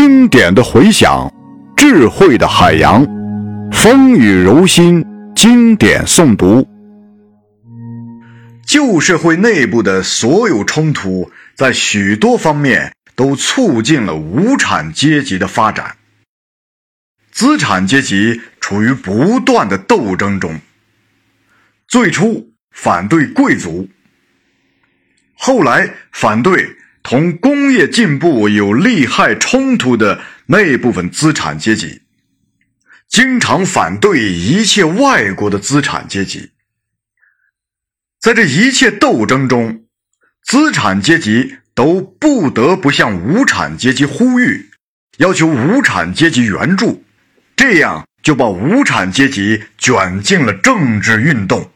经典的回响，智慧的海洋，风雨柔心，经典诵读。旧社会内部的所有冲突，在许多方面都促进了无产阶级的发展。资产阶级处于不断的斗争中，最初反对贵族，后来反对。同工业进步有利害冲突的那部分资产阶级，经常反对一切外国的资产阶级。在这一切斗争中，资产阶级都不得不向无产阶级呼吁，要求无产阶级援助，这样就把无产阶级卷进了政治运动。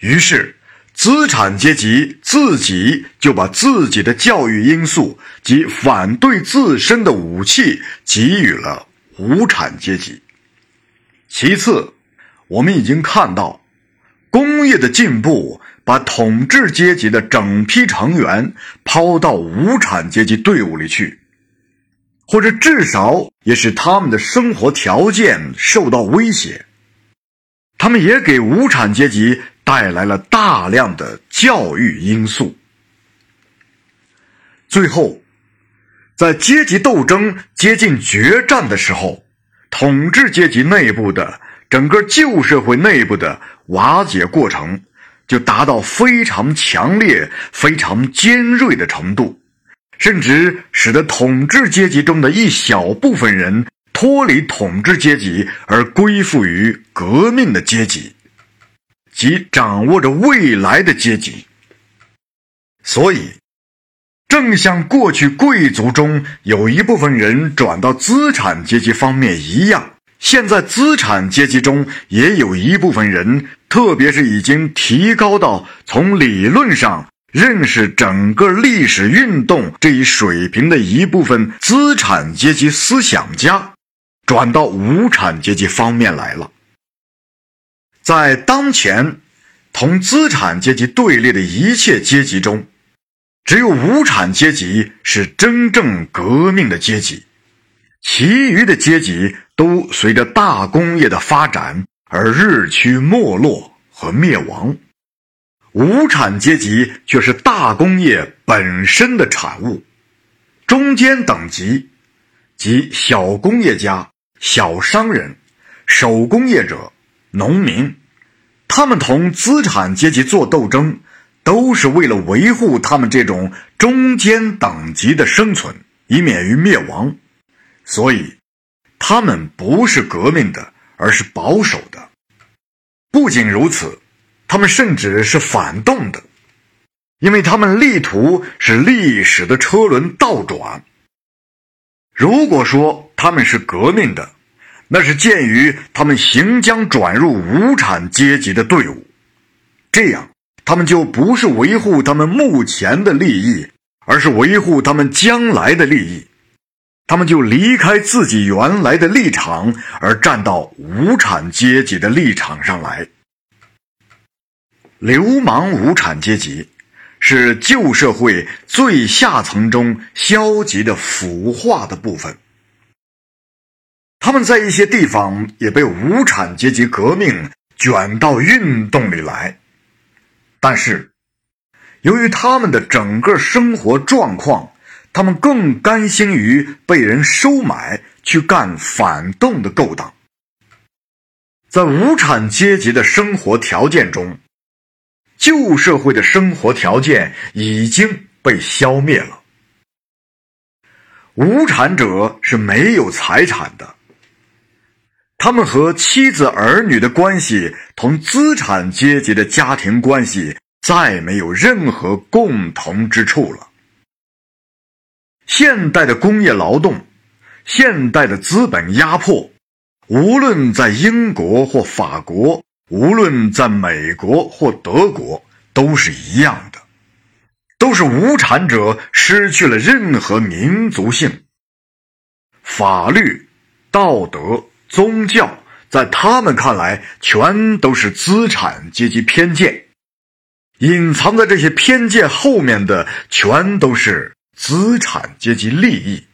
于是。资产阶级自己就把自己的教育因素及反对自身的武器给予了无产阶级。其次，我们已经看到，工业的进步把统治阶级的整批成员抛到无产阶级队伍里去，或者至少也使他们的生活条件受到威胁。他们也给无产阶级。带来了大量的教育因素。最后，在阶级斗争接近决战的时候，统治阶级内部的整个旧社会内部的瓦解过程就达到非常强烈、非常尖锐的程度，甚至使得统治阶级中的一小部分人脱离统治阶级，而归附于革命的阶级。即掌握着未来的阶级，所以，正像过去贵族中有一部分人转到资产阶级方面一样，现在资产阶级中也有一部分人，特别是已经提高到从理论上认识整个历史运动这一水平的一部分资产阶级思想家，转到无产阶级方面来了。在当前同资产阶级对立的一切阶级中，只有无产阶级是真正革命的阶级，其余的阶级都随着大工业的发展而日趋没落和灭亡。无产阶级却是大工业本身的产物，中间等级即小工业家、小商人、手工业者。农民，他们同资产阶级做斗争，都是为了维护他们这种中间等级的生存，以免于灭亡。所以，他们不是革命的，而是保守的。不仅如此，他们甚至是反动的，因为他们力图使历史的车轮倒转。如果说他们是革命的，那是鉴于他们行将转入无产阶级的队伍，这样他们就不是维护他们目前的利益，而是维护他们将来的利益。他们就离开自己原来的立场，而站到无产阶级的立场上来。流氓无产阶级是旧社会最下层中消极的腐化的部分。他们在一些地方也被无产阶级革命卷到运动里来，但是，由于他们的整个生活状况，他们更甘心于被人收买去干反动的勾当。在无产阶级的生活条件中，旧社会的生活条件已经被消灭了。无产者是没有财产的。他们和妻子儿女的关系同资产阶级的家庭关系再没有任何共同之处了。现代的工业劳动，现代的资本压迫，无论在英国或法国，无论在美国或德国，都是一样的，都是无产者失去了任何民族性、法律、道德。宗教在他们看来，全都是资产阶级偏见，隐藏在这些偏见后面的，全都是资产阶级利益。